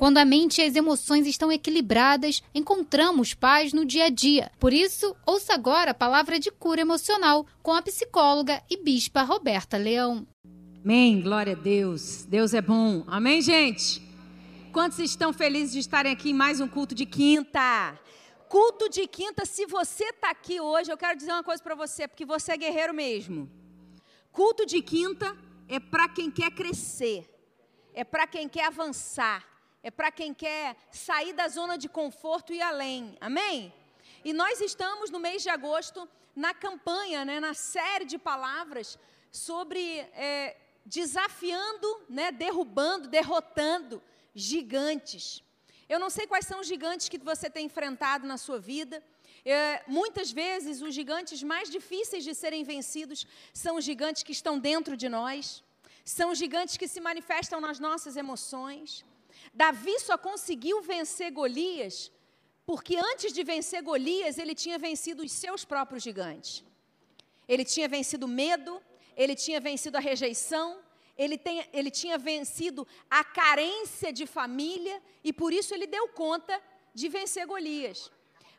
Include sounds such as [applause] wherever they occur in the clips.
Quando a mente e as emoções estão equilibradas, encontramos paz no dia a dia. Por isso, ouça agora a palavra de cura emocional com a psicóloga e bispa Roberta Leão. Amém, glória a Deus. Deus é bom. Amém, gente? Quantos estão felizes de estarem aqui em mais um culto de quinta? Culto de quinta, se você está aqui hoje, eu quero dizer uma coisa para você, porque você é guerreiro mesmo. Culto de quinta é para quem quer crescer, é para quem quer avançar, é para quem quer sair da zona de conforto e além. Amém? E nós estamos no mês de agosto na campanha, né, na série de palavras sobre é, desafiando, né, derrubando, derrotando gigantes. Eu não sei quais são os gigantes que você tem enfrentado na sua vida. É, muitas vezes, os gigantes mais difíceis de serem vencidos são os gigantes que estão dentro de nós, são os gigantes que se manifestam nas nossas emoções. Davi só conseguiu vencer Golias porque antes de vencer Golias, ele tinha vencido os seus próprios gigantes. Ele tinha vencido o medo, ele tinha vencido a rejeição, ele, tem, ele tinha vencido a carência de família e por isso ele deu conta de vencer Golias.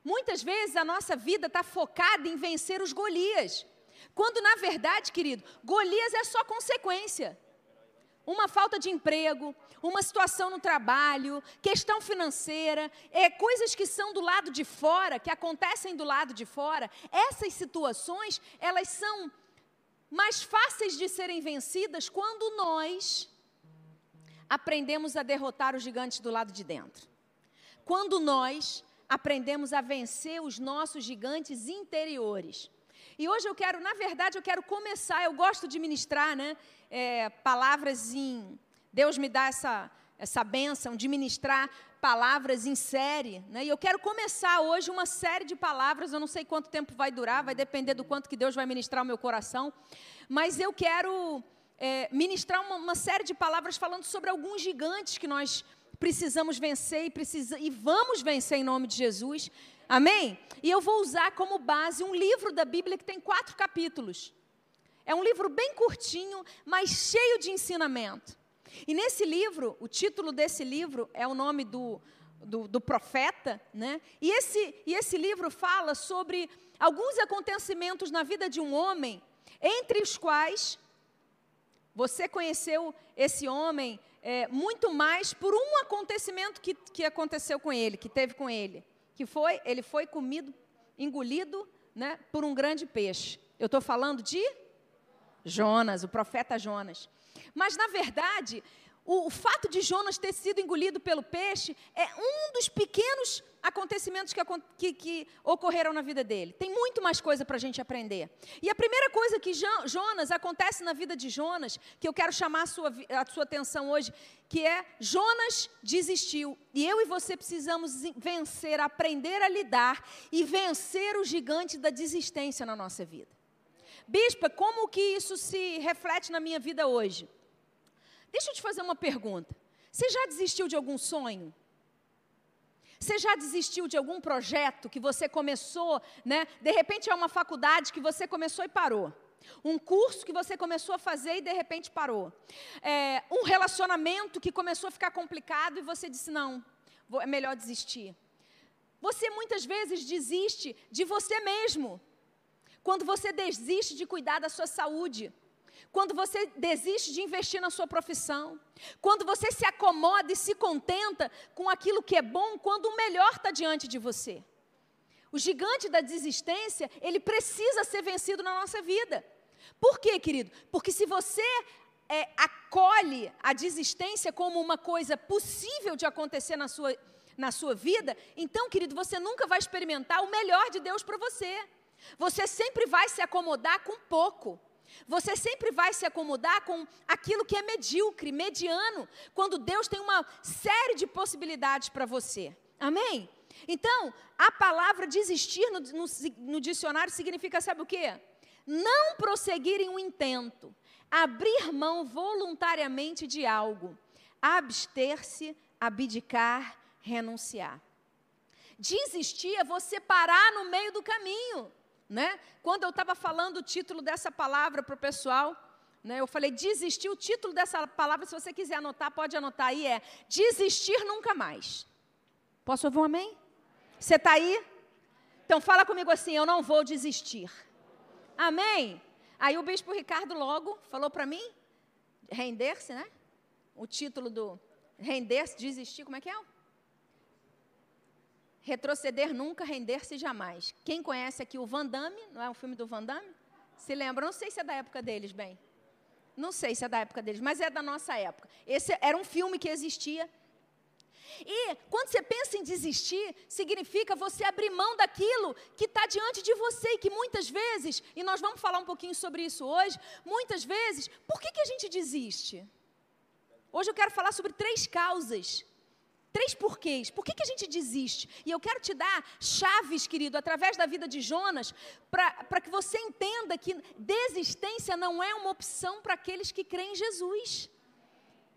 Muitas vezes a nossa vida está focada em vencer os Golias, quando na verdade, querido, Golias é só consequência uma falta de emprego, uma situação no trabalho, questão financeira, é, coisas que são do lado de fora, que acontecem do lado de fora, essas situações, elas são mais fáceis de serem vencidas quando nós aprendemos a derrotar os gigantes do lado de dentro. Quando nós aprendemos a vencer os nossos gigantes interiores. E hoje eu quero, na verdade, eu quero começar, eu gosto de ministrar, né? É, palavras em. Deus me dá essa, essa bênção de ministrar palavras em série. Né? E eu quero começar hoje uma série de palavras. Eu não sei quanto tempo vai durar, vai depender do quanto que Deus vai ministrar o meu coração. Mas eu quero é, ministrar uma, uma, série de palavras falando sobre alguns gigantes que nós precisamos vencer e, precisa, e vamos vencer em nome de Jesus. Amém? E eu vou usar como base um livro da Bíblia que tem quatro capítulos. É um livro bem curtinho, mas cheio de ensinamento. E nesse livro, o título desse livro é o nome do, do, do profeta, né? E esse, e esse livro fala sobre alguns acontecimentos na vida de um homem, entre os quais você conheceu esse homem é, muito mais por um acontecimento que, que aconteceu com ele, que teve com ele, que foi, ele foi comido, engolido, né, por um grande peixe. Eu estou falando de Jonas, o profeta Jonas. Mas, na verdade, o, o, fato de Jonas ter sido engolido pelo peixe é um dos pequenos acontecimentos que, que, que ocorreram na vida dele. Tem muito mais coisa para a gente aprender. E a primeira coisa que Jonas acontece na vida de Jonas, que eu quero chamar a sua, a sua atenção hoje, que é Jonas desistiu. E eu e você precisamos vencer, aprender a lidar e vencer o gigante da desistência na nossa vida. Bispa, como que isso se reflete na minha vida hoje? Deixa eu te fazer uma pergunta. Você já desistiu de algum sonho? Você já desistiu de algum projeto que você começou, né? De repente é uma faculdade que você começou e parou. Um curso que você começou a fazer e de repente parou. É, um relacionamento que começou a ficar complicado e você disse: não, vou, é melhor desistir. Você muitas vezes desiste de você mesmo quando você desiste de cuidar da sua saúde, quando você desiste de investir na sua profissão, quando você se acomoda e se contenta com aquilo que é bom, quando o melhor está diante de você. O gigante da desistência, ele precisa ser vencido na nossa vida. Por quê, querido? Porque se você é, acolhe a desistência como uma coisa possível de acontecer na sua, na sua vida, então, querido, você nunca vai experimentar o melhor de Deus para você. Você sempre vai se acomodar com pouco. Você sempre vai se acomodar com aquilo que é medíocre, mediano, quando Deus tem uma série de possibilidades para você. Amém? Então, a palavra desistir no, no, no, dicionário significa, sabe o quê? Não prosseguir em um intento, abrir mão voluntariamente de algo, abster-se, abdicar, renunciar. Desistir é você parar no meio do caminho né? Quando eu estava falando o título dessa palavra para o pessoal, Né? Eu falei desistir, o título dessa palavra, se você quiser anotar, pode anotar aí, é Desistir Nunca Mais. Posso ouvir um amém? Você está aí? Então fala comigo assim, eu não vou desistir. Amém? Aí o bispo Ricardo logo falou para mim, render-se, né? O título do render-se, desistir, como é que é? Retroceder nunca, render-se jamais. Quem conhece aqui o Van Damme, não é o filme do Van Damme? Se lembra? Não sei se é da época deles, bem. Não sei se é da época deles, mas é da nossa época. Esse era um filme que existia. E quando você pensa em desistir, significa você abrir mão daquilo que está diante de você e que muitas vezes, e nós vamos falar um pouquinho sobre isso hoje, muitas vezes, por que, que a gente desiste? Hoje eu quero falar sobre três causas Três porquês. Por que, que a gente desiste? E eu quero te dar chaves, querido, através da vida de Jonas, para que você entenda que desistência não é uma opção para aqueles que creem em Jesus.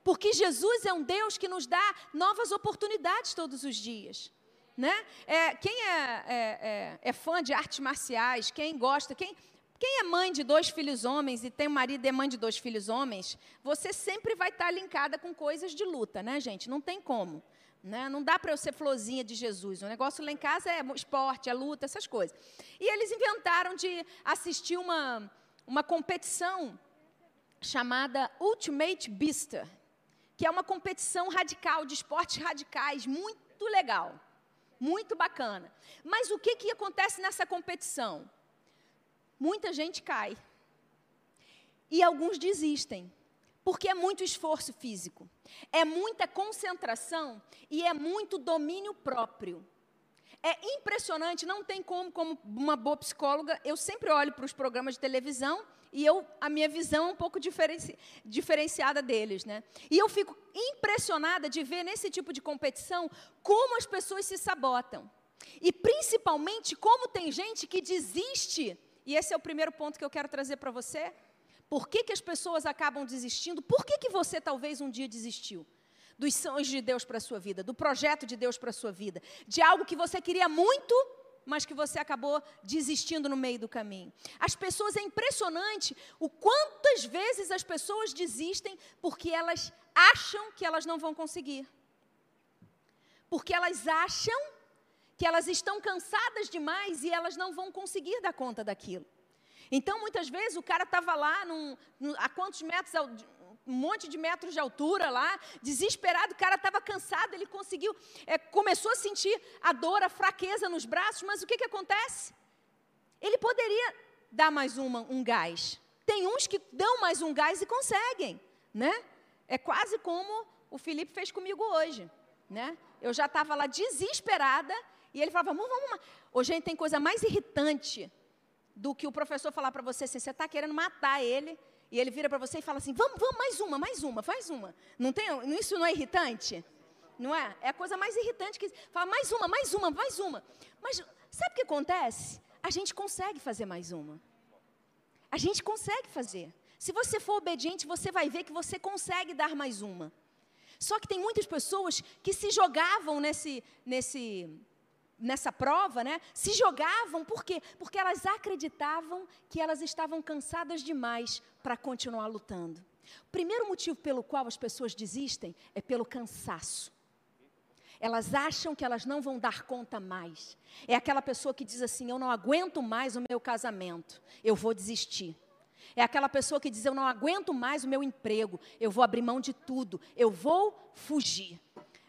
Porque Jesus é um Deus que nos dá novas oportunidades todos os dias. Né? É, quem é, é, é, é fã de artes marciais, quem gosta, quem, quem é mãe de dois filhos homens e tem marido e é mãe de dois filhos homens, você sempre vai estar linkada com coisas de luta, né, gente? Não tem como. Né? Não dá para eu ser florzinha de Jesus. O negócio lá em casa é esporte, é luta, essas coisas. E eles inventaram de assistir uma, uma competição chamada Ultimate Beaster, que é uma competição radical, de esportes radicais, muito legal, muito bacana. Mas o que, que acontece nessa competição? Muita gente cai. E alguns desistem. Porque é muito esforço físico, é muita concentração e é muito domínio próprio. É impressionante, não tem como, como uma boa psicóloga, eu sempre olho para os programas de televisão e eu, a minha visão é um pouco diferenci, diferenciada deles. Né? E eu fico impressionada de ver nesse tipo de competição como as pessoas se sabotam. E principalmente como tem gente que desiste, e esse é o primeiro ponto que eu quero trazer para você, por que, que as pessoas acabam desistindo? Por que, que você talvez um dia desistiu? Dos sonhos de Deus para a sua vida, do projeto de Deus para a sua vida, de algo que você queria muito, mas que você acabou desistindo no meio do caminho. As pessoas, é impressionante o quantas vezes as pessoas desistem porque elas acham que elas não vão conseguir. Porque elas acham que elas estão cansadas demais e elas não vão conseguir dar conta daquilo. Então, muitas vezes, o cara estava lá, num, num, a quantos metros, um monte de metros de altura lá, desesperado, o cara estava cansado, ele conseguiu, é, começou a sentir a dor, a fraqueza nos braços, mas o que, que acontece? Ele poderia dar mais uma, um gás. Tem uns que dão mais um gás e conseguem, né? É quase como o Felipe fez comigo hoje, né? Eu já estava lá desesperada e ele falava, vamos, vamos. Hoje gente tem coisa mais irritante do que o professor falar para você assim, você está querendo matar ele, e ele vira para você e fala assim, vamos, vamos, mais uma, mais uma, faz uma. Não tem, isso não é irritante? Não é? É a coisa mais irritante que fala, mais uma, mais uma, mais uma. Mas sabe o que acontece? A gente consegue fazer mais uma. A gente consegue fazer. Se você for obediente, você vai ver que você consegue dar mais uma. Só que tem muitas pessoas que se jogavam nesse, nesse, nessa prova, né, se jogavam, por quê? Porque elas acreditavam que elas estavam cansadas demais para continuar lutando. O primeiro motivo pelo qual as pessoas desistem é pelo cansaço. Elas acham que elas não vão dar conta mais. É aquela pessoa que diz assim: Eu não aguento mais o meu casamento, eu vou desistir. É aquela pessoa que diz: Eu não aguento mais o meu emprego, eu vou abrir mão de tudo, eu vou fugir.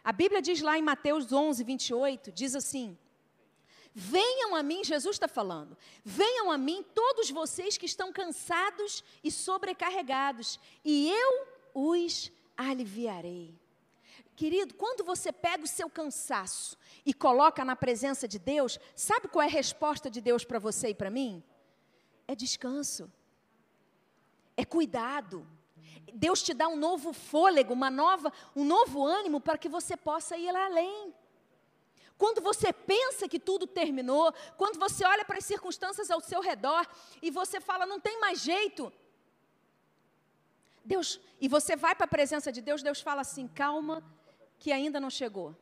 A Bíblia diz lá em Mateus 11, 28, diz assim: Venham a mim, Jesus está falando, venham a mim todos vocês que estão cansados e sobrecarregados, e eu os aliviarei. Querido, quando você pega o seu cansaço e coloca na presença de Deus, sabe qual é a resposta de Deus para você e para mim? É descanso, é cuidado, Deus te dá um novo fôlego, uma nova, um novo ânimo para que você possa ir além. Quando você pensa que tudo terminou, quando você olha para as circunstâncias ao seu redor e você fala, não tem mais jeito. Deus, e você vai para a presença de Deus, Deus fala assim: calma, que ainda não chegou.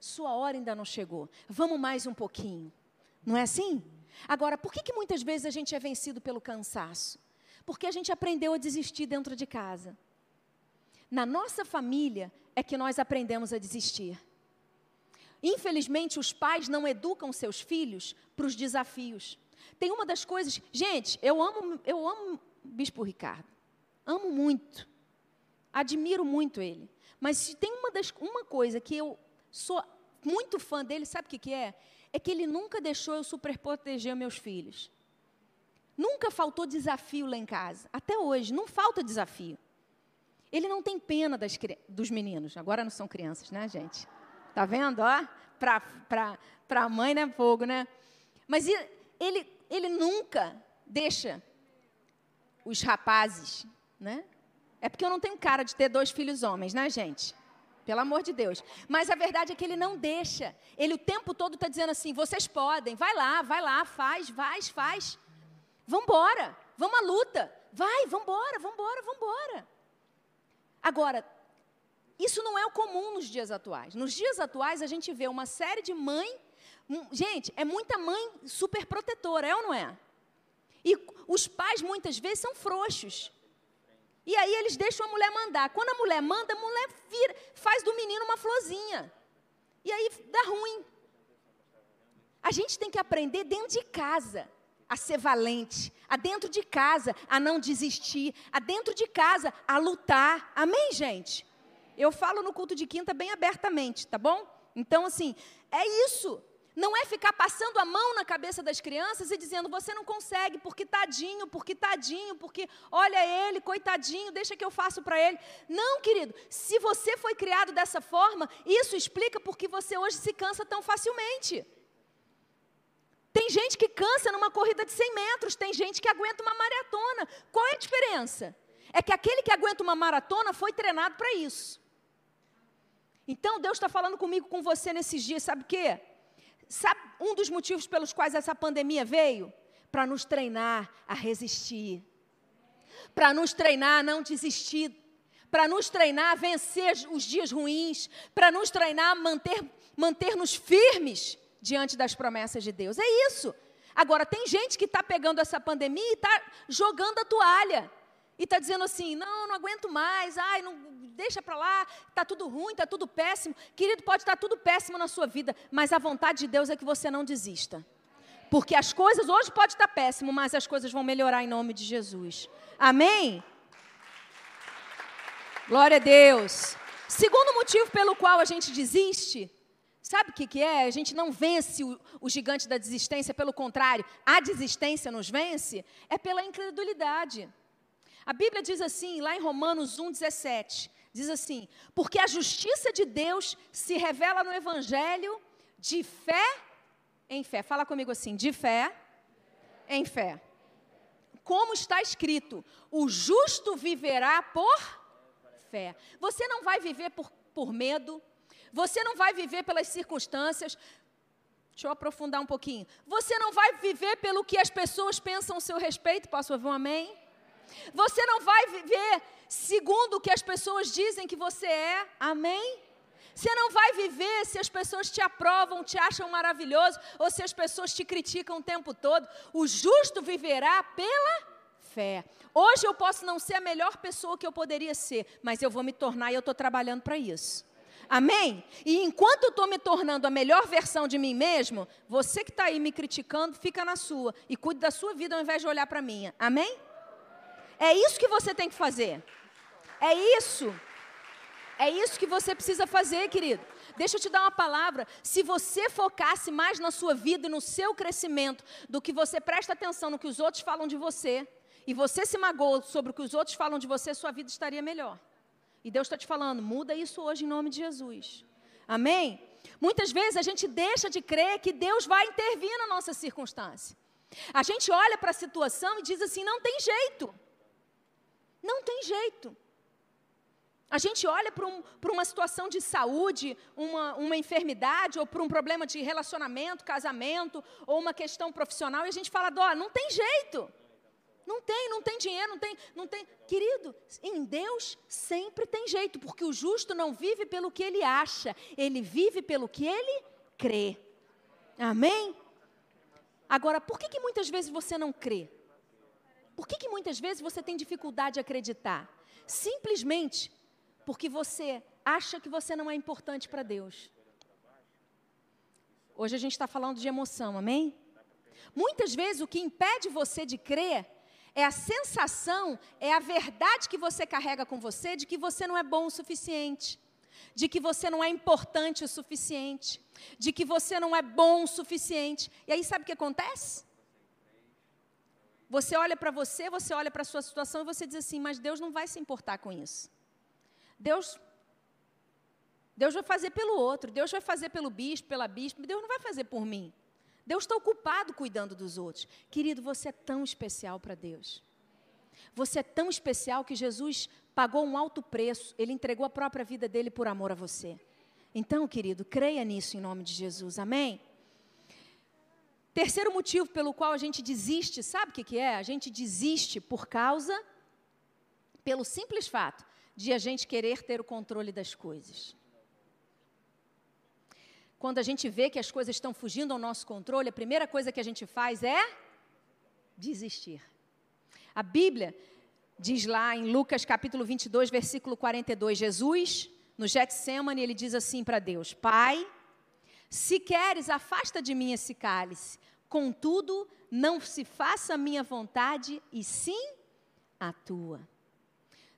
Sua hora ainda não chegou. Vamos mais um pouquinho. Não é assim? Agora, por que, que muitas vezes a gente é vencido pelo cansaço? Porque a gente aprendeu a desistir dentro de casa. Na nossa família é que nós aprendemos a desistir. Infelizmente, os pais não educam seus filhos para os desafios. Tem uma das coisas, gente, eu amo, eu amo Bispo Ricardo. Amo muito. Admiro muito ele. Mas se tem uma, das, uma coisa que eu sou muito fã dele, sabe o que, que é? É que ele nunca deixou eu superproteger meus filhos. Nunca faltou desafio lá em casa. Até hoje, não falta desafio. Ele não tem pena das, dos meninos. Agora não são crianças, né, gente? Tá vendo? Ó, para a mãe, né, fogo, né? Mas ele, ele nunca deixa os rapazes, né? É porque eu não tenho cara de ter dois filhos homens, né, gente? Pelo amor de Deus. Mas a verdade é que ele não deixa. Ele o tempo todo está dizendo assim: vocês podem, vai lá, vai lá, faz, faz, faz. Vambora, vamos à luta. Vai, vambora, vambora, vambora. Agora, isso não é o comum nos dias atuais. Nos dias atuais, a gente vê uma série de mãe. Gente, é muita mãe super protetora, é ou não é? E os pais, muitas vezes, são frouxos. E aí eles deixam a mulher mandar. Quando a mulher manda, a mulher vira, faz do menino uma florzinha. E aí dá ruim. A gente tem que aprender dentro de casa a ser valente, a dentro de casa a não desistir, a dentro de casa a lutar. Amém, gente? Eu falo no culto de quinta bem abertamente, tá bom? Então, assim, é isso. Não é ficar passando a mão na cabeça das crianças e dizendo, você não consegue, porque tadinho, porque tadinho, porque olha ele, coitadinho, deixa que eu faço para ele. Não, querido, se você foi criado dessa forma, isso explica porque você hoje se cansa tão facilmente. Tem gente que cansa numa corrida de 100 metros, tem gente que aguenta uma maratona. Qual é a diferença? É que aquele que aguenta uma maratona foi treinado para isso. Então, Deus está falando comigo, com você nesses dias, sabe o quê? Sabe um dos motivos pelos quais essa pandemia veio? Para nos treinar a resistir. Para nos treinar a não desistir. Para nos treinar a vencer os dias ruins. Para nos treinar a manter, manter-nos firmes diante das promessas de Deus. É isso. Agora, tem gente que está pegando essa pandemia e está jogando a toalha. E está dizendo assim: não, não aguento mais, ai, não, deixa para lá, está tudo ruim, está tudo péssimo. Querido, pode estar tá tudo péssimo na sua vida, mas a vontade de Deus é que você não desista. Porque as coisas, hoje pode estar tá péssimo, mas as coisas vão melhorar em nome de Jesus. Amém? Glória a Deus. Segundo motivo pelo qual a gente desiste, sabe o que, que é? A gente não vence o, o gigante da desistência, pelo contrário, a desistência nos vence, é pela incredulidade. A Bíblia diz assim, lá em Romanos 1,17: diz assim: Porque a justiça de Deus se revela no Evangelho de fé em fé. Fala comigo assim: de fé em fé. Como está escrito: o justo viverá por fé. Você não vai viver por, por medo, você não vai viver pelas circunstâncias. Deixa eu aprofundar um pouquinho. Você não vai viver pelo que as pessoas pensam a seu respeito. Posso ouvir um amém? Você não vai viver segundo o que as pessoas dizem que você é. Amém? Você não vai viver se as pessoas te aprovam, te acham maravilhoso, ou se as pessoas te criticam o tempo todo. O justo viverá pela fé. Hoje eu posso não ser a melhor pessoa que eu poderia ser, mas eu vou me tornar e eu estou trabalhando para isso. Amém? E enquanto eu estou me tornando a melhor versão de mim mesmo, você que está aí me criticando, fica na sua e cuide da sua vida ao invés de olhar para a minha. Amém? É isso que você tem que fazer. É isso. É isso que você precisa fazer, querido. Deixa eu te dar uma palavra. Se você focasse mais na sua vida e no seu crescimento do que você presta atenção no que os outros falam de você, e você se magoa sobre o que os outros falam de você, sua vida estaria melhor. E Deus está te falando, muda isso hoje em nome de Jesus. Amém? Muitas vezes a gente deixa de crer que Deus vai intervir na nossa circunstância. A gente olha para a situação e diz assim: não tem jeito. Não tem jeito. A gente olha para um, uma situação de saúde, uma, uma enfermidade, ou para um problema de relacionamento, casamento, ou uma questão profissional, e a gente fala, ó, não tem jeito. Não tem, não tem dinheiro, não tem, não tem. Querido, em Deus sempre tem jeito, porque o justo não vive pelo que ele acha, ele vive pelo que ele crê. Amém? Agora, por que, que muitas vezes você não crê? Por que, que muitas vezes você tem dificuldade de acreditar? Simplesmente porque você acha que você não é importante para Deus. Hoje a gente está falando de emoção, amém? Muitas vezes o que impede você de crer é a sensação, é a verdade que você carrega com você de que você não é bom o suficiente, de que você não é importante o suficiente, de que você não é bom o suficiente. E aí sabe o que acontece? Você olha para você, você olha para a sua situação e você diz assim: Mas Deus não vai se importar com isso. Deus Deus vai fazer pelo outro, Deus vai fazer pelo bispo, pela bispa, Deus não vai fazer por mim. Deus está ocupado cuidando dos outros. Querido, você é tão especial para Deus. Você é tão especial que Jesus pagou um alto preço, ele entregou a própria vida dele por amor a você. Então, querido, creia nisso em nome de Jesus, amém? Terceiro motivo pelo qual a gente desiste, sabe o que, é? A gente desiste por causa, pelo simples fato de a gente querer ter o controle das coisas. Quando a gente vê que as coisas estão fugindo ao nosso controle, a primeira coisa que a gente faz é desistir. A Bíblia diz lá em Lucas capítulo 22, versículo 42, Jesus, no Getsemane, ele diz assim para Deus: Pai, se queres, afasta de mim esse cálice. Contudo, não se faça a minha vontade, e sim a tua.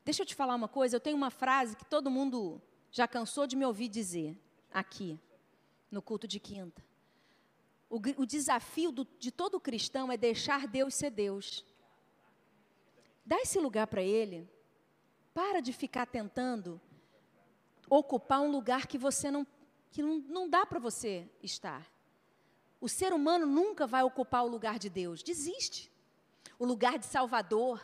Deixa eu te falar uma coisa, eu tenho uma frase que todo mundo já cansou de me ouvir dizer aqui, no culto de quinta. O, o desafio do, de todo cristão é deixar Deus ser Deus. Dá esse lugar para Ele. Para de ficar tentando ocupar um lugar que você não, que não, não dá para você estar. O ser humano nunca vai ocupar o lugar de Deus. Desiste. O lugar de Salvador,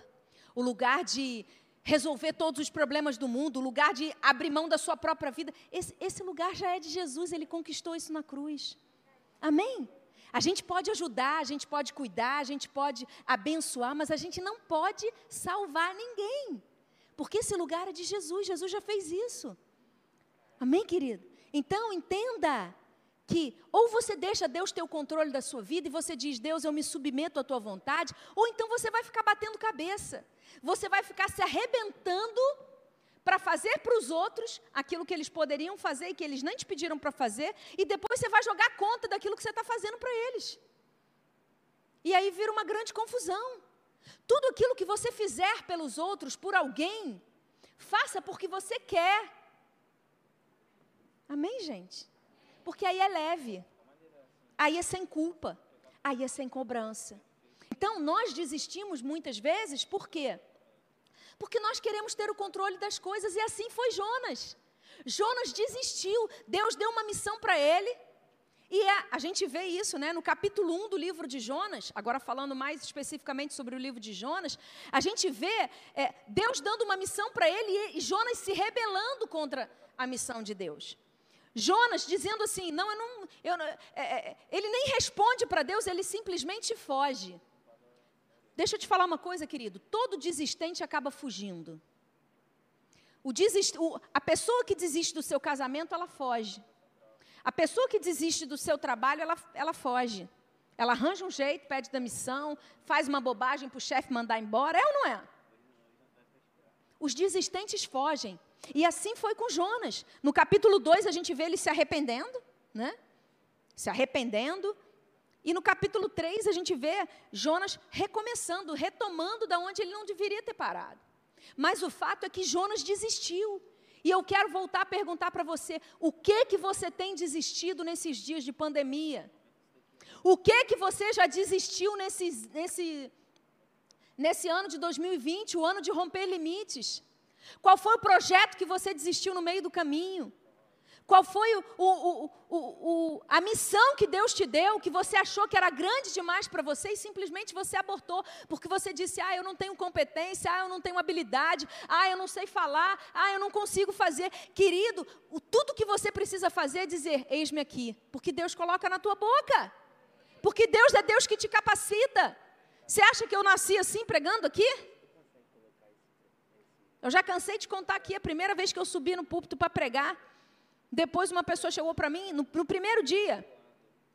o lugar de resolver todos os problemas do mundo, o lugar de abrir mão da sua própria vida. Esse, esse lugar já é de Jesus, ele conquistou isso na cruz. Amém? A gente pode ajudar, a gente pode cuidar, a gente pode abençoar, mas a gente não pode salvar ninguém. Porque esse lugar é de Jesus, Jesus já fez isso. Amém, querido? Então, entenda que ou você deixa Deus ter o controle da sua vida e você diz, Deus, eu me submeto à tua vontade, ou então você vai ficar batendo cabeça. Você vai ficar se arrebentando para fazer para os outros aquilo que eles poderiam fazer e que eles nem te pediram para fazer, e depois você vai jogar conta daquilo que você está fazendo para eles. E aí vira uma grande confusão. Tudo aquilo que você fizer pelos outros, por alguém, faça porque você quer. Amém, gente? Porque aí é leve, aí é sem culpa, aí é sem cobrança. Então, nós desistimos muitas vezes, por quê? Porque nós queremos ter o controle das coisas e assim foi Jonas. Jonas desistiu, Deus deu uma missão para ele. E a, a, gente vê isso né, no capítulo 1 do livro de Jonas, agora falando mais especificamente sobre o livro de Jonas, a gente vê é, Deus dando uma missão para ele e, e Jonas se rebelando contra a missão de Deus. Jonas dizendo assim: não, eu não. Eu, é, é, ele nem responde para Deus, ele simplesmente foge. Deixa eu te falar uma coisa, querido. Todo desistente acaba fugindo. O desist, o, a pessoa que desiste do seu casamento, ela foge. A pessoa que desiste do seu trabalho, ela, ela foge. Ela arranja um jeito, pede demissão, faz uma bobagem para o chefe mandar embora. É ou não é? Os desistentes fogem. E assim foi com Jonas. No capítulo 2, a gente vê ele se arrependendo, né? Se arrependendo, e no capítulo 3 a gente vê Jonas recomeçando, retomando da onde ele não deveria ter parado. Mas o fato é que Jonas desistiu. E eu quero voltar a perguntar para você, o que que você tem desistido nesses dias de pandemia? O que que você já desistiu nesse, nesse, nesse ano de 2020, o ano de romper limites? Qual foi o projeto que você desistiu no meio do caminho? Qual foi o, o, o, a missão que Deus te deu, que você achou que era grande demais para você e simplesmente você abortou, porque você disse: ah, eu não tenho competência, ah, eu não tenho habilidade, ah, eu não sei falar, ah, eu não consigo fazer. Querido, tudo que você precisa fazer é dizer: eis-me aqui, porque Deus coloca na tua boca, porque Deus é Deus que te capacita. Você acha que eu nasci assim pregando aqui? Eu já cansei de contar aqui a primeira vez que eu subi no púlpito para pregar. Depois uma pessoa chegou para mim no, no, primeiro dia,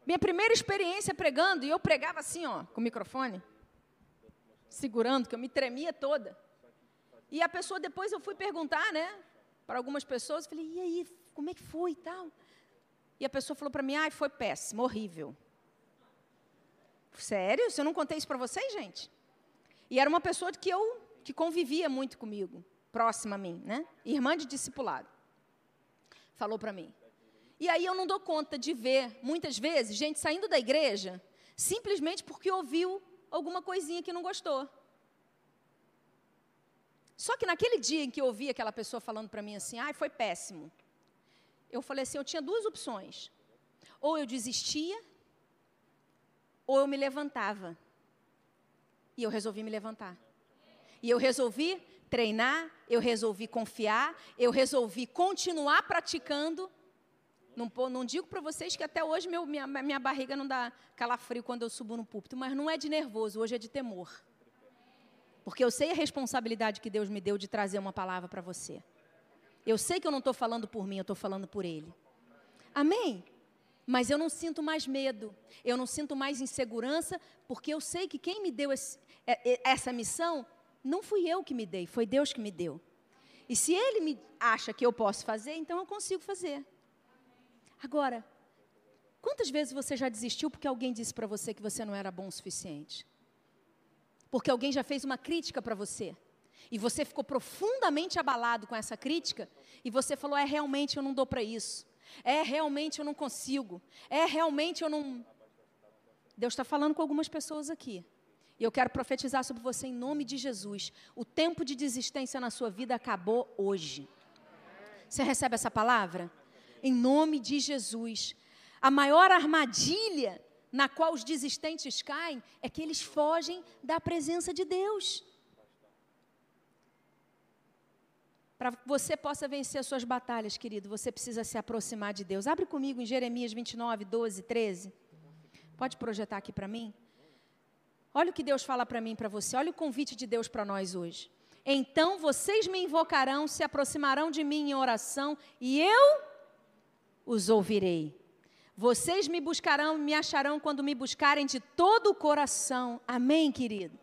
minha primeira experiência pregando, e eu pregava assim, ó, com o microfone. segurando, que eu me tremia toda. E a pessoa, depois eu fui perguntar, né, para algumas pessoas, falei, e aí, como é que foi e tal? E a pessoa falou para mim, ai, foi péssimo, horrível. Sério? Eu não contei isso para vocês, gente? E era uma pessoa que eu que convivia muito comigo, próxima a mim, né? Irmã de discipulado. Falou para mim. E aí eu não dou conta de ver, muitas vezes, gente saindo da igreja simplesmente porque ouviu alguma coisinha que não gostou. Só que naquele dia em que eu ouvi aquela pessoa falando para mim assim, ai, foi péssimo. Eu falei assim, eu tinha duas opções. Ou eu desistia, ou eu me levantava. E eu resolvi me levantar. E eu resolvi treinar, eu resolvi confiar, eu resolvi continuar praticando. Não, não digo para vocês que até hoje meu, minha, minha barriga não dá calafrio quando eu subo no púlpito, mas não é de nervoso, hoje é de temor. Porque eu sei a responsabilidade que Deus me deu de trazer uma palavra para você. Eu sei que eu não estou falando por mim, eu estou falando por Ele. Amém? Mas eu não sinto mais medo, eu não sinto mais insegurança, porque eu sei que quem me deu esse, é, é, essa missão não fui eu que me dei, foi Deus que me deu. E se Ele me acha que eu posso fazer, então eu consigo fazer. Agora, quantas vezes você já desistiu porque alguém disse para você que você não era bom o suficiente? porque alguém já fez uma crítica para você. E você ficou profundamente abalado com essa crítica, e você falou: é realmente eu não dou para isso. É realmente eu não consigo. É realmente eu não. Deus está falando com algumas pessoas aqui. E eu quero profetizar sobre você em nome de Jesus. O tempo de desistência na sua vida acabou hoje. Você recebe essa palavra? Em nome de Jesus. A maior armadilha na qual os desistentes caem é que eles fogem da presença de Deus. Para que você possa vencer as suas batalhas, querido, você precisa se aproximar de Deus. Abre comigo em Jeremias 29, 12, 13. Pode projetar aqui para mim? Olha o que Deus fala para mim e para você. Olha o convite de Deus para nós hoje. Então vocês me invocarão, se aproximarão de mim em oração, e eu os ouvirei. Vocês me buscarão, me acharão quando me buscarem de todo o coração. Amém, querido?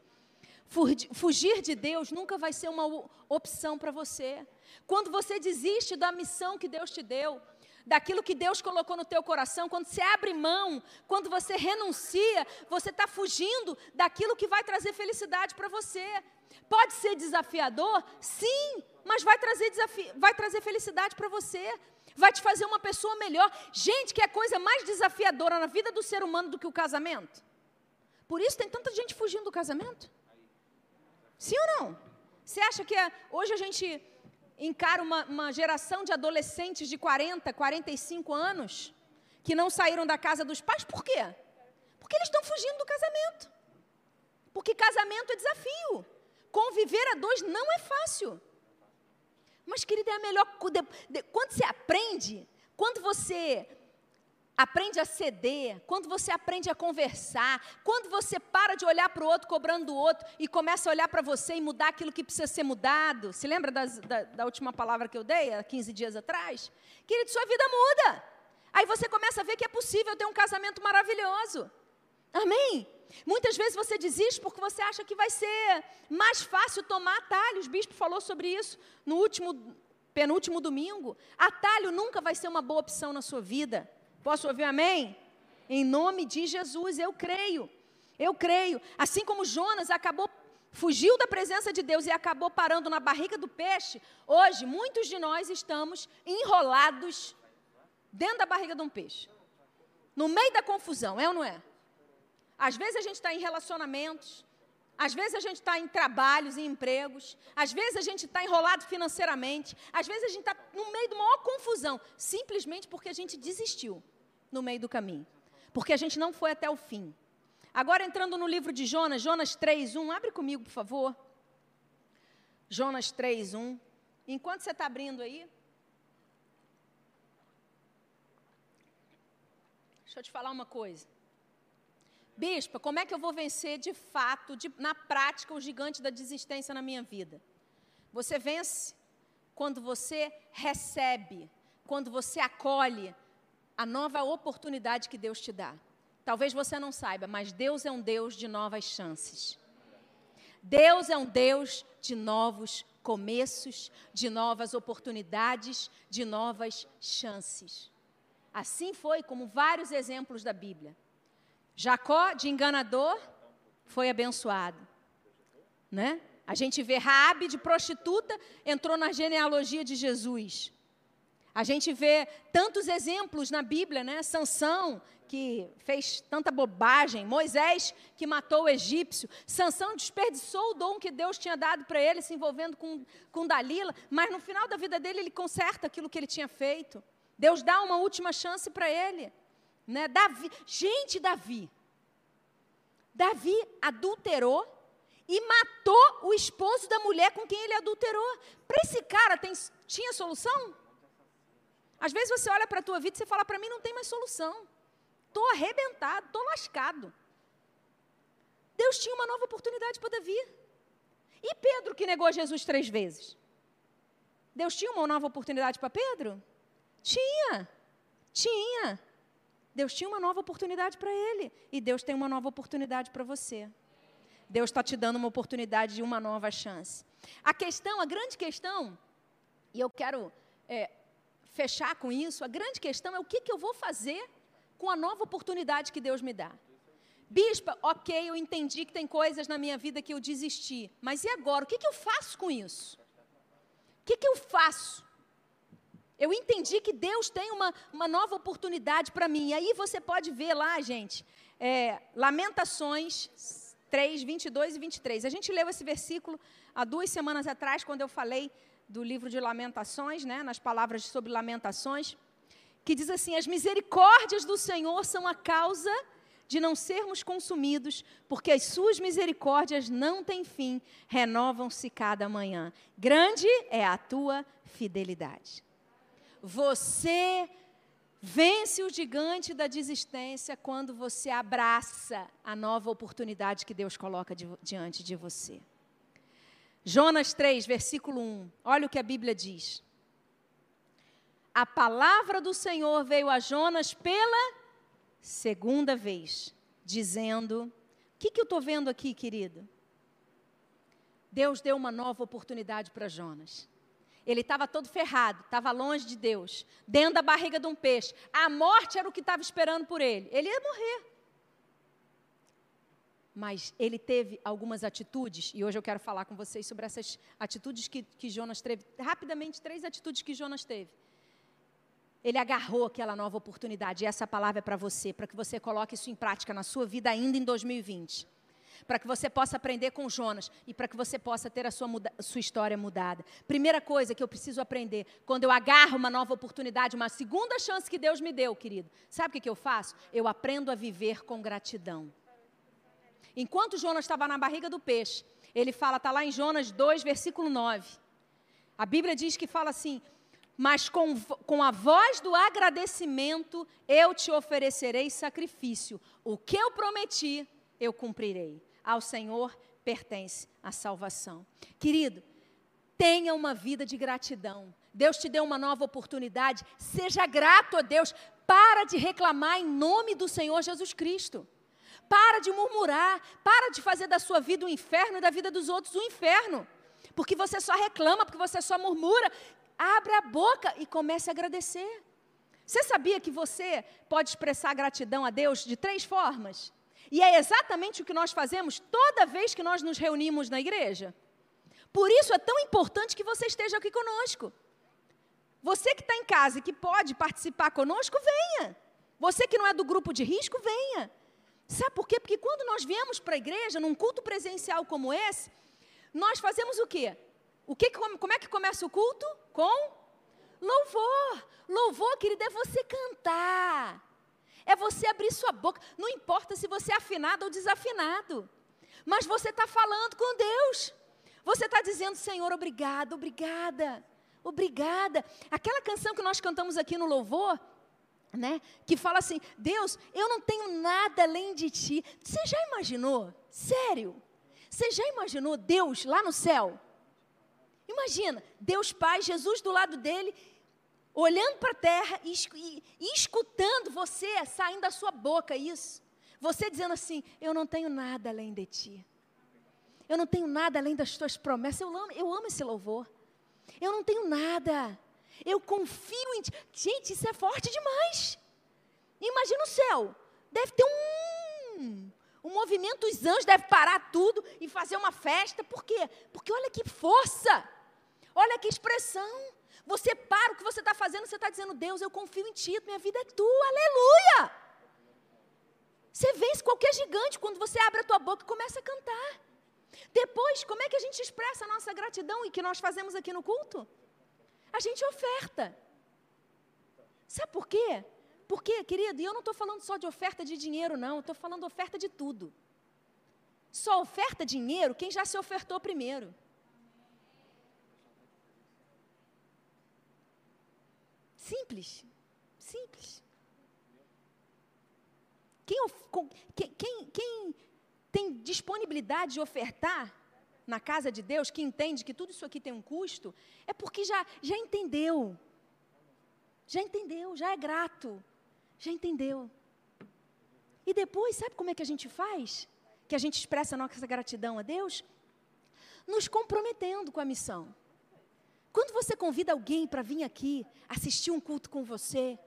Fugir de Deus nunca vai ser uma opção para você. Quando você desiste da missão que Deus te deu, daquilo que Deus colocou no teu coração, quando você abre mão, quando você renuncia, você está fugindo daquilo que vai trazer felicidade para você. Pode ser desafiador? Sim, mas vai trazer, vai trazer felicidade para você vai te fazer uma pessoa melhor. Gente, que é coisa mais desafiadora na vida do ser humano do que o casamento. Por isso tem tanta gente fugindo do casamento. Sim ou não? Você acha que é, hoje a gente encara uma, uma geração de adolescentes de 40, 45 anos que não saíram da casa dos pais? Por quê? Porque eles estão fugindo do casamento. Porque casamento é desafio. Conviver a dois não é fácil. Mas, querida, é a melhor. Quando você aprende, quando você aprende a ceder, quando você aprende a conversar, quando você para de olhar para o outro cobrando do outro e começa a olhar para você e mudar aquilo que precisa ser mudado. Se lembra das, da, da última palavra que eu dei, há 15 dias atrás? Querido, sua vida muda. Aí você começa a ver que é possível ter um casamento maravilhoso. Amém? Muitas vezes você desiste porque você acha que vai ser mais fácil tomar atalhos. O bispo falou sobre isso no último, penúltimo domingo. Atalho nunca vai ser uma boa opção na sua vida. Posso ouvir amém? Em nome de Jesus, eu creio. Eu creio. Assim como Jonas acabou, fugiu da presença de Deus e acabou parando na barriga do peixe, hoje muitos de nós estamos enrolados dentro da barriga de um peixe. No meio da confusão, é ou não é? Às vezes a gente está em relacionamentos, às vezes a gente está em trabalhos, em empregos, às vezes a gente está enrolado financeiramente, às vezes a gente está no meio de uma maior confusão, simplesmente porque a gente desistiu no meio do caminho, porque a gente não foi até o fim. Agora entrando no livro de Jonas, Jonas 3:1, abre comigo, por favor. Jonas 3:1. Enquanto você está abrindo aí, deixa eu te falar uma coisa. Bispa, como é que eu vou vencer de fato, de, na prática, o gigante da desistência na minha vida? Você vence quando você recebe, quando você acolhe a nova oportunidade que Deus te dá. Talvez você não saiba, mas Deus é um Deus de novas chances. Deus é um Deus de novos começos, de novas oportunidades, de novas chances. Assim foi como vários exemplos da Bíblia. Jacó, de enganador, foi abençoado. Né? A gente vê Raabe de prostituta, entrou na genealogia de Jesus. A gente vê tantos exemplos na Bíblia, né? Sansão, que fez tanta bobagem, Moisés, que matou o egípcio, Sansão desperdiçou o dom que Deus tinha dado para ele, se envolvendo com, com Dalila, mas no final da vida dele ele conserta aquilo que ele tinha feito. Deus dá uma última chance para ele. Né? Davi, gente, Davi. Davi adulterou e matou o esposo da mulher com quem ele adulterou. Para esse cara, tem, tinha solução? Às vezes você olha para a tua vida e você fala, para mim não tem mais solução. Estou arrebentado, estou lascado. Deus tinha uma nova oportunidade para Davi. E Pedro, que negou Jesus três vezes? Deus tinha uma nova oportunidade para Pedro? Tinha, tinha. Deus tinha uma nova oportunidade para ele. E Deus tem uma nova oportunidade para você. Deus está te dando uma oportunidade de uma nova chance. A questão, a grande questão, e eu quero é, fechar com isso, a grande questão é o que, que eu vou fazer com a nova oportunidade que Deus me dá. Bispa, ok, eu entendi que tem coisas na minha vida que eu desisti, mas e agora? O que, que eu faço com isso? O que, que eu faço? Eu entendi que Deus tem uma, uma nova oportunidade para mim. E aí você pode ver lá, gente, é, Lamentações 3, 22 e 23. A gente leu esse versículo há duas semanas atrás, quando eu falei do livro de Lamentações, né, nas palavras sobre Lamentações, que diz assim: As misericórdias do Senhor são a causa de não sermos consumidos, porque as suas misericórdias não têm fim, renovam-se cada manhã. Grande é a tua fidelidade. Você vence o gigante da desistência quando você abraça a nova oportunidade que Deus coloca di diante de você. Jonas 3, versículo 1. Olha o que a Bíblia diz. A palavra do Senhor veio a Jonas pela segunda vez, dizendo: O que, que eu estou vendo aqui, querido? Deus deu uma nova oportunidade para Jonas. Ele estava todo ferrado, estava longe de Deus, dentro da barriga de um peixe. A morte era o que estava esperando por ele. Ele ia morrer. Mas ele teve algumas atitudes, e hoje eu quero falar com vocês sobre essas atitudes que, que Jonas teve. Rapidamente, três atitudes que Jonas teve. Ele agarrou aquela nova oportunidade, e essa palavra é para você, para que você coloque isso em prática na sua vida ainda em 2020. Para que você possa aprender com Jonas e para que você possa ter a sua, muda, sua história mudada. Primeira coisa que eu preciso aprender, quando eu agarro uma nova oportunidade, uma segunda chance que Deus me deu, querido, sabe o que, que eu faço? Eu aprendo a viver com gratidão. Enquanto Jonas estava na barriga do peixe, ele fala, está lá em Jonas 2, versículo 9. A Bíblia diz que fala assim: Mas com, com a voz do agradecimento eu te oferecerei sacrifício. O que eu prometi, eu cumprirei. Ao Senhor pertence a salvação. Querido, tenha uma vida de gratidão. Deus te deu uma nova oportunidade. Seja grato a Deus. Para de reclamar em nome do Senhor Jesus Cristo. Para de murmurar, para de fazer da sua vida um inferno e da vida dos outros um inferno. Porque você só reclama, porque você só murmura. Abra a boca e comece a agradecer. Você sabia que você pode expressar gratidão a Deus de três formas? E é exatamente o que nós fazemos toda vez que nós nos reunimos na igreja. Por isso é tão importante que você esteja aqui conosco. Você que está em casa e que pode participar conosco, venha. Você que não é do grupo de risco, venha. Sabe por quê? Porque quando nós viemos para a igreja, num culto presencial como esse, nós fazemos o quê? O que, como é que começa o culto? Com louvor. Louvor, querido, é você cantar. É você abrir sua boca. Não importa se você é afinado ou desafinado. Mas você está falando com Deus. Você está dizendo, Senhor, obrigado, obrigada, obrigada. Aquela canção que nós cantamos aqui no louvor, né? Que fala assim: Deus, eu não tenho nada além de ti. Você já imaginou? Sério? Você já imaginou Deus lá no céu? Imagina, Deus Pai, Jesus do lado dele, olhando para a terra e, e, e escutando você saindo da sua boca isso. Você dizendo assim: Eu não tenho nada além de ti. Eu não tenho nada além das tuas promessas. Eu amo, eu amo esse louvor. Eu não tenho nada. Eu confio em ti. Gente, isso é forte demais. Imagina o céu. Deve ter um, um movimento, os anjos devem parar tudo e fazer uma festa. Por quê? Porque olha que força. Olha que expressão. Você para o que você está fazendo, você está dizendo, Deus, eu confio em Ti, minha vida é tua, aleluia. Você vence qualquer gigante quando você abre a tua boca e começa a cantar. Depois, como é que a gente expressa a nossa gratidão e que nós fazemos aqui no culto? A gente oferta. Sabe por quê? Porque, querido, e eu não estou falando só de oferta de dinheiro, não, estou falando oferta de tudo. Só oferta dinheiro quem já se ofertou primeiro. Simples. Simples. Quem, quem, quem tem disponibilidade de ofertar na casa de Deus, que entende que tudo isso aqui tem um custo, é porque já, já entendeu. Já entendeu, já é grato. Já entendeu. E depois, sabe como é que a gente faz? Que a gente expressa a nossa gratidão a Deus? Nos comprometendo com a missão. Quando você convida alguém para vir aqui assistir um culto com você,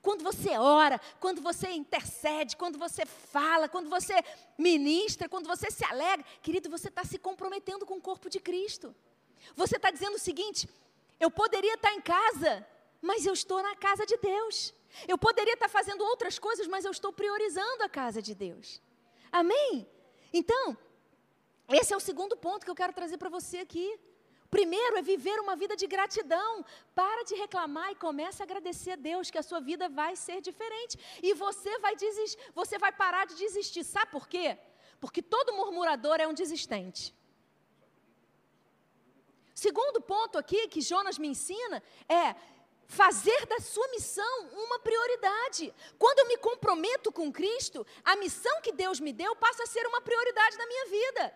quando você ora, quando você intercede, quando você fala, quando você ministra, quando você se alegra, querido, você está se comprometendo com o corpo de Cristo. Você está dizendo o seguinte: eu poderia estar em casa, mas eu estou na casa de Deus. Eu poderia estar fazendo outras coisas, mas eu estou priorizando a casa de Deus. Amém? Então, esse é o segundo ponto que eu quero trazer para você aqui. Primeiro é viver uma vida de gratidão. Para de reclamar e comece a agradecer a Deus que a sua vida vai ser diferente. E você vai desistir, você vai parar de desistir. Sabe por quê? Porque todo murmurador é um desistente. Segundo ponto aqui que Jonas me ensina é fazer da sua missão uma prioridade. Quando eu me comprometo com Cristo, a missão que Deus me deu passa a ser uma prioridade na minha vida.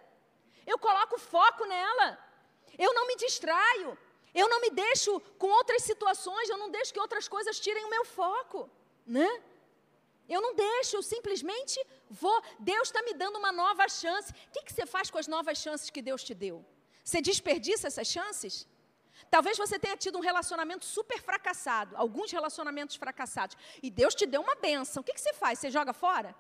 Eu coloco foco nela. Eu não me distraio. Eu não me deixo com outras situações, eu não deixo que outras coisas tirem o meu foco, né? Eu não deixo, eu simplesmente vou. Deus está me dando uma nova chance. O que, que você faz com as novas chances que Deus te deu? Você desperdiça essas chances? Talvez você tenha tido um relacionamento super fracassado, alguns relacionamentos fracassados, e Deus te deu uma benção. O que, que você faz? Você joga fora?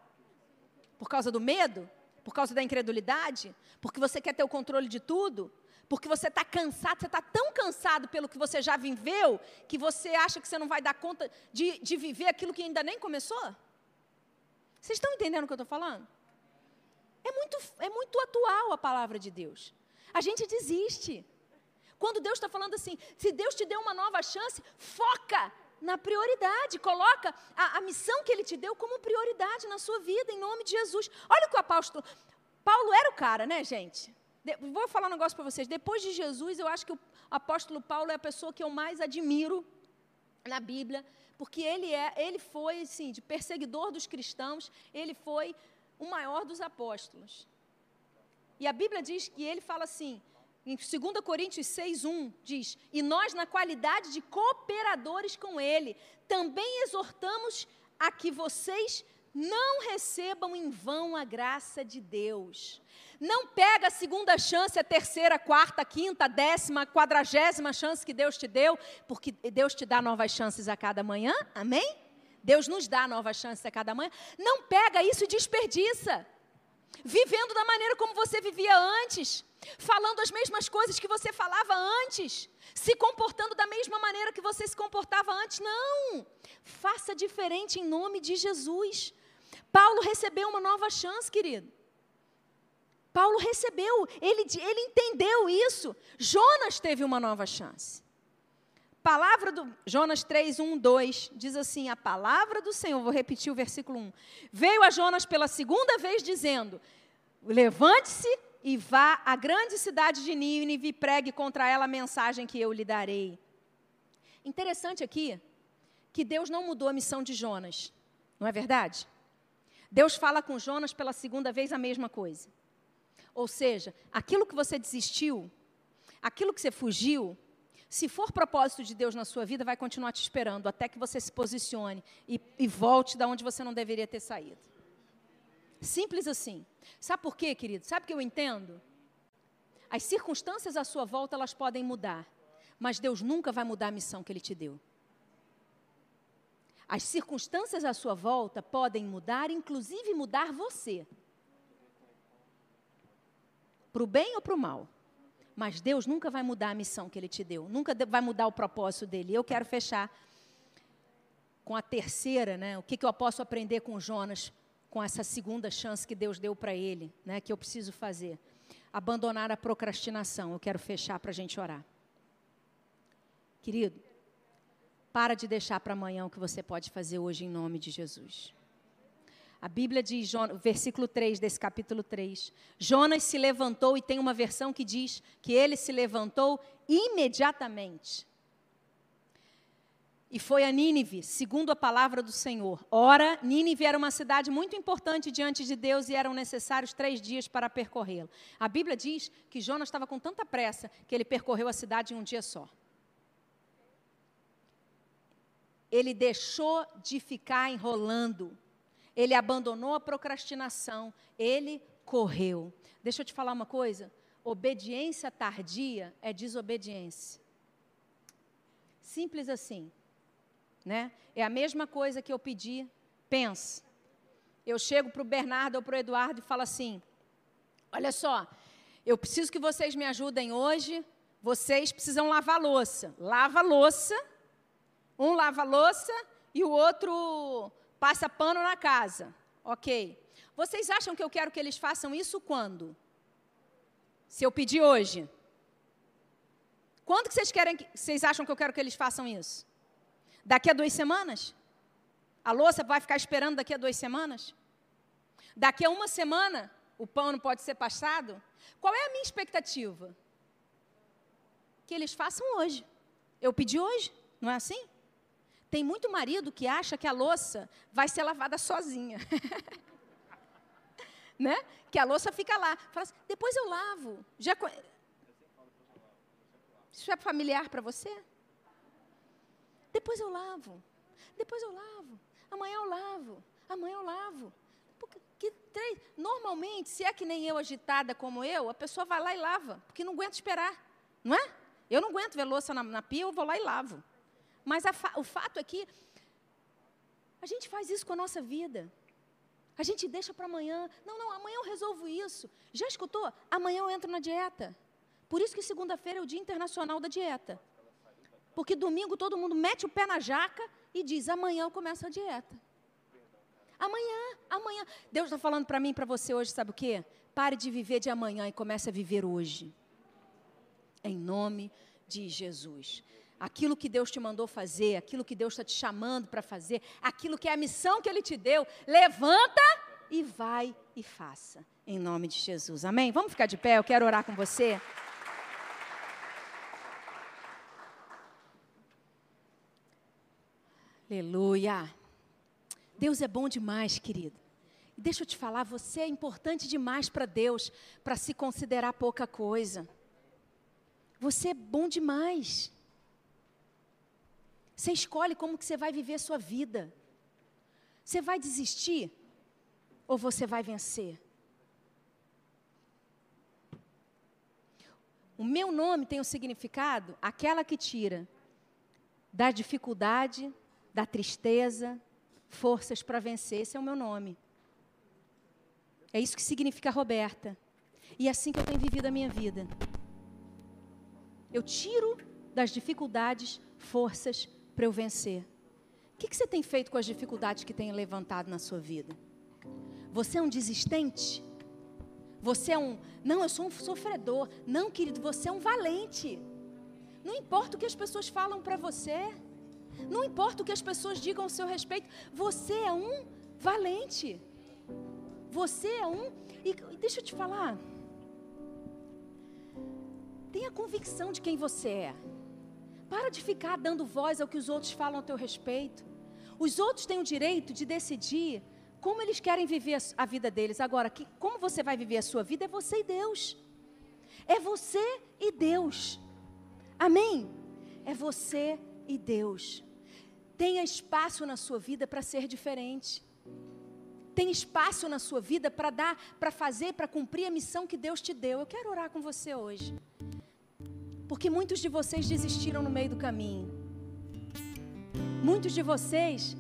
Por causa do medo? Por causa da incredulidade? Porque você quer ter o controle de tudo? porque você está cansado, você está tão cansado pelo que você já viveu, que você acha que você não vai dar conta de, de viver aquilo que ainda nem começou? Vocês estão entendendo o que eu estou falando? É muito, é muito atual a palavra de Deus. A gente desiste. Quando Deus está falando assim, se Deus te deu uma nova chance, foca na prioridade, coloca a, a, missão que Ele te deu como prioridade na sua vida, em nome de Jesus. Olha o que o apóstolo. Paulo era o cara, né, gente? vou falar um negócio para vocês. Depois de Jesus, eu acho que o apóstolo Paulo é a pessoa que eu mais admiro na Bíblia, porque ele é, ele foi, assim, de perseguidor dos cristãos, ele foi o maior dos apóstolos. E a Bíblia diz que ele fala assim, em 2 Coríntios 6:1 diz: "E nós na qualidade de cooperadores com ele, também exortamos a que vocês não recebam em vão a graça de Deus. Não pega a segunda chance, a terceira, a quarta, a quinta, a décima, a quadragésima chance que Deus te deu, porque Deus te dá novas chances a cada manhã, amém? Deus nos dá novas chances a cada manhã. Não pega isso e desperdiça. Vivendo da maneira como você vivia antes, falando as mesmas coisas que você falava antes, se comportando da mesma maneira que você se comportava antes. Não! Faça diferente em nome de Jesus. Paulo recebeu uma nova chance, querido. Paulo recebeu, ele, ele entendeu isso. Jonas teve uma nova chance. Palavra do Jonas 3, 1, 2 diz assim: A palavra do Senhor, vou repetir o versículo 1. Veio a Jonas pela segunda vez, dizendo: Levante-se e vá à grande cidade de Nínive e pregue contra ela a mensagem que eu lhe darei. Interessante aqui que Deus não mudou a missão de Jonas, não é verdade? Deus fala com Jonas pela segunda vez a mesma coisa. Ou seja, aquilo que você desistiu, aquilo que você fugiu, se for propósito de Deus na sua vida, vai continuar te esperando até que você se posicione e, e volte da onde você não deveria ter saído. Simples assim. Sabe por quê, querido? Sabe o que eu entendo? As circunstâncias à sua volta, elas podem mudar, mas Deus nunca vai mudar a missão que Ele te deu. As circunstâncias à sua volta podem mudar, inclusive mudar você. Para o bem ou para o mal. Mas Deus nunca vai mudar a missão que Ele te deu, nunca vai mudar o propósito dele. Eu quero fechar com a terceira, né? O que, que eu posso aprender com Jonas, com essa segunda chance que Deus deu para ele, né? Que eu preciso fazer. Abandonar a procrastinação. Eu quero fechar para a gente orar. Querido, para de deixar para amanhã o que você pode fazer hoje em nome de Jesus. A Bíblia diz, versículo 3 desse capítulo 3, Jonas se levantou, e tem uma versão que diz que ele se levantou imediatamente. E foi a Nínive, segundo a palavra do Senhor. Ora, Nínive era uma cidade muito importante diante de Deus e eram necessários três dias para percorrê-la. A Bíblia diz que Jonas estava com tanta pressa que ele percorreu a cidade em um dia só. Ele deixou de ficar enrolando ele abandonou a procrastinação, ele correu. Deixa eu te falar uma coisa: obediência tardia é desobediência. Simples assim. Né? É a mesma coisa que eu pedi. Pensa. Eu chego para o Bernardo ou para o Eduardo e falo assim: olha só, eu preciso que vocês me ajudem hoje. Vocês precisam lavar louça. Lava louça. Um lava louça e o outro Passa pano na casa. Ok. Vocês acham que eu quero que eles façam isso quando? Se eu pedir hoje. Quando que vocês querem, vocês acham que eu quero que eles façam isso? Daqui a duas semanas? A louça vai ficar esperando daqui a duas semanas? Daqui a uma semana, o pano pode ser passado? Qual é a minha expectativa? Que eles façam hoje. Eu pedi hoje, não é assim? Tem muito marido que acha que a louça vai ser lavada sozinha. [laughs] né? Que a louça fica lá. Fala assim, depois eu lavo. Já... Isso é familiar para você? Depois eu lavo. Depois eu lavo. Amanhã eu lavo. Amanhã eu lavo. Porque, que três... Normalmente, se é que nem eu agitada como eu, a pessoa vai lá e lava, porque não aguenta esperar. Não é? Eu não aguento ver louça na, na pia, eu vou lá e lavo. Mas fa o fato é que a gente faz isso com a nossa vida. A gente deixa para amanhã. Não, não, amanhã eu resolvo isso. Já escutou? Amanhã eu entro na dieta. Por isso que segunda-feira é o Dia Internacional da Dieta. Porque domingo todo mundo mete o pé na jaca e diz: amanhã eu começo a dieta. Amanhã, amanhã. Deus está falando para mim para você hoje, sabe o quê? Pare de viver de amanhã e comece a viver hoje. Em nome de Jesus aquilo que Deus te mandou fazer, aquilo que Deus está te chamando para fazer, aquilo que é a missão que Ele te deu, levanta e vai e faça, em nome de Jesus. Amém? Vamos ficar de pé, eu quero orar com você. Aleluia. Deus é bom demais, querido. Deixa eu te falar, você é importante demais para Deus para se considerar pouca coisa. Você é bom demais. Você escolhe como que você vai viver a sua vida. Você vai desistir ou você vai vencer? O meu nome tem o um significado aquela que tira da dificuldade, da tristeza, forças para vencer. Esse é o meu nome. É isso que significa Roberta. E é assim que eu tenho vivido a minha vida. Eu tiro das dificuldades forças para eu vencer? O que, que você tem feito com as dificuldades que tem levantado na sua vida? Você é um desistente? Você é um. Não, eu sou um sofredor. Não, querido, você é um valente. Não importa o que as pessoas falam para você. Não importa o que as pessoas digam ao seu respeito. Você é um valente. Você é um. E deixa eu te falar. Tenha convicção de quem você é. Para de ficar dando voz ao que os outros falam a teu respeito. Os outros têm o direito de decidir como eles querem viver a vida deles. Agora, que, como você vai viver a sua vida é você e Deus. É você e Deus. Amém? É você e Deus. Tenha espaço na sua vida para ser diferente. tem espaço na sua vida para dar, para fazer, para cumprir a missão que Deus te deu. Eu quero orar com você hoje. Porque muitos de vocês desistiram no meio do caminho. Muitos de vocês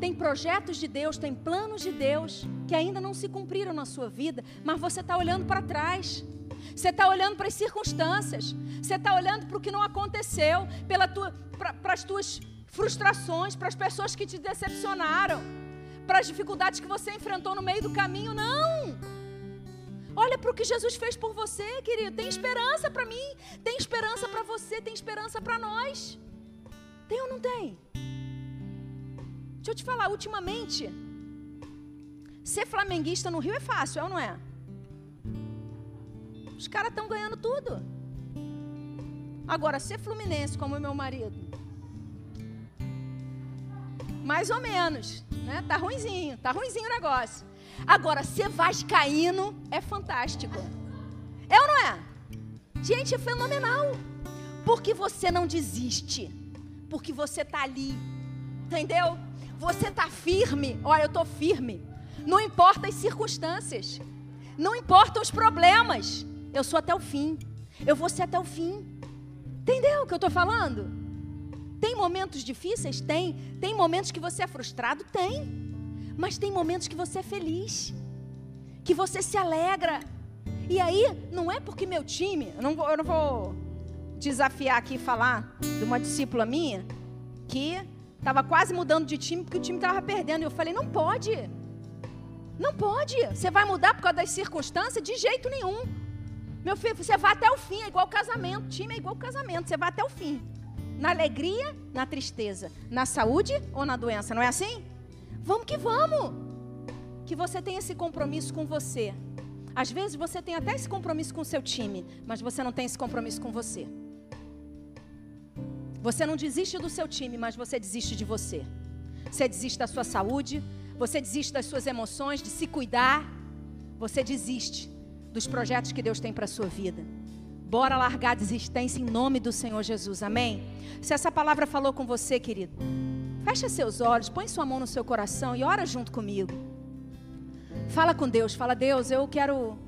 têm projetos de Deus, têm planos de Deus que ainda não se cumpriram na sua vida, mas você está olhando para trás. Você está olhando para as circunstâncias. Você está olhando para o que não aconteceu, para as tuas frustrações, para as pessoas que te decepcionaram, para as dificuldades que você enfrentou no meio do caminho. Não! Olha para o que Jesus fez por você, querido. Tem esperança para mim, tem esperança para você, tem esperança para nós. Tem ou não tem? Deixa eu te falar, ultimamente, ser flamenguista no Rio é fácil, é ou não é? Os caras estão ganhando tudo. Agora, ser fluminense como meu marido, mais ou menos, né? Tá ruinzinho, tá ruinzinho o negócio. Agora, ser vascaíno é fantástico. É ou não é? Gente, é fenomenal. Porque você não desiste. Porque você tá ali. Entendeu? Você tá firme. Olha, eu tô firme. Não importa as circunstâncias. Não importam os problemas. Eu sou até o fim. Eu vou ser até o fim. Entendeu o que eu estou falando? Tem momentos difíceis? Tem. Tem momentos que você é frustrado? Tem. Mas tem momentos que você é feliz. Que você se alegra. E aí, não é porque meu time. Eu não vou, eu não vou desafiar aqui falar de uma discípula minha que estava quase mudando de time porque o time estava perdendo. E eu falei: não pode. Não pode. Você vai mudar por causa das circunstâncias? De jeito nenhum. Meu filho, você vai até o fim, é igual casamento. Time é igual casamento, você vai até o fim. Na alegria, na tristeza, na saúde ou na doença, não é assim? Vamos que vamos. Que você tenha esse compromisso com você. Às vezes você tem até esse compromisso com o seu time, mas você não tem esse compromisso com você. Você não desiste do seu time, mas você desiste de você. Você desiste da sua saúde, você desiste das suas emoções, de se cuidar. Você desiste dos projetos que Deus tem para a sua vida. Bora largar a desistência em nome do Senhor Jesus, amém? Se essa palavra falou com você, querido, fecha seus olhos, põe sua mão no seu coração e ora junto comigo. Fala com Deus, fala, Deus, eu quero,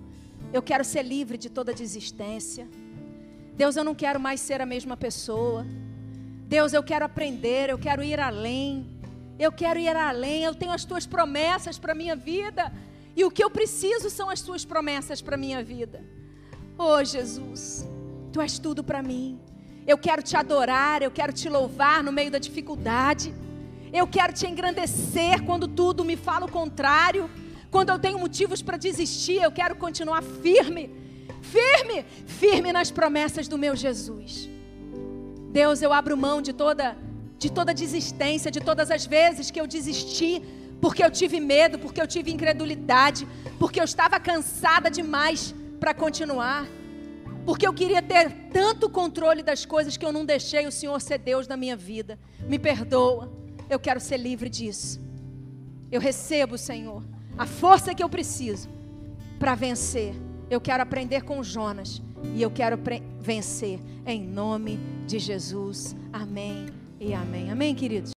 eu quero ser livre de toda desistência. Deus, eu não quero mais ser a mesma pessoa. Deus, eu quero aprender, eu quero ir além. Eu quero ir além, eu tenho as tuas promessas para a minha vida. E o que eu preciso são as tuas promessas para minha vida. Oh, Jesus, tu és tudo para mim. Eu quero te adorar, eu quero te louvar no meio da dificuldade. Eu quero te engrandecer quando tudo me fala o contrário. Quando eu tenho motivos para desistir, eu quero continuar firme, firme, firme nas promessas do meu Jesus. Deus, eu abro mão de toda de toda desistência, de todas as vezes que eu desisti porque eu tive medo, porque eu tive incredulidade, porque eu estava cansada demais para continuar, porque eu queria ter tanto controle das coisas que eu não deixei o Senhor ser Deus na minha vida. Me perdoa, eu quero ser livre disso. Eu recebo, Senhor, a força que eu preciso para vencer. Eu quero aprender com Jonas e eu quero vencer em nome de Jesus. Amém e amém. Amém, queridos.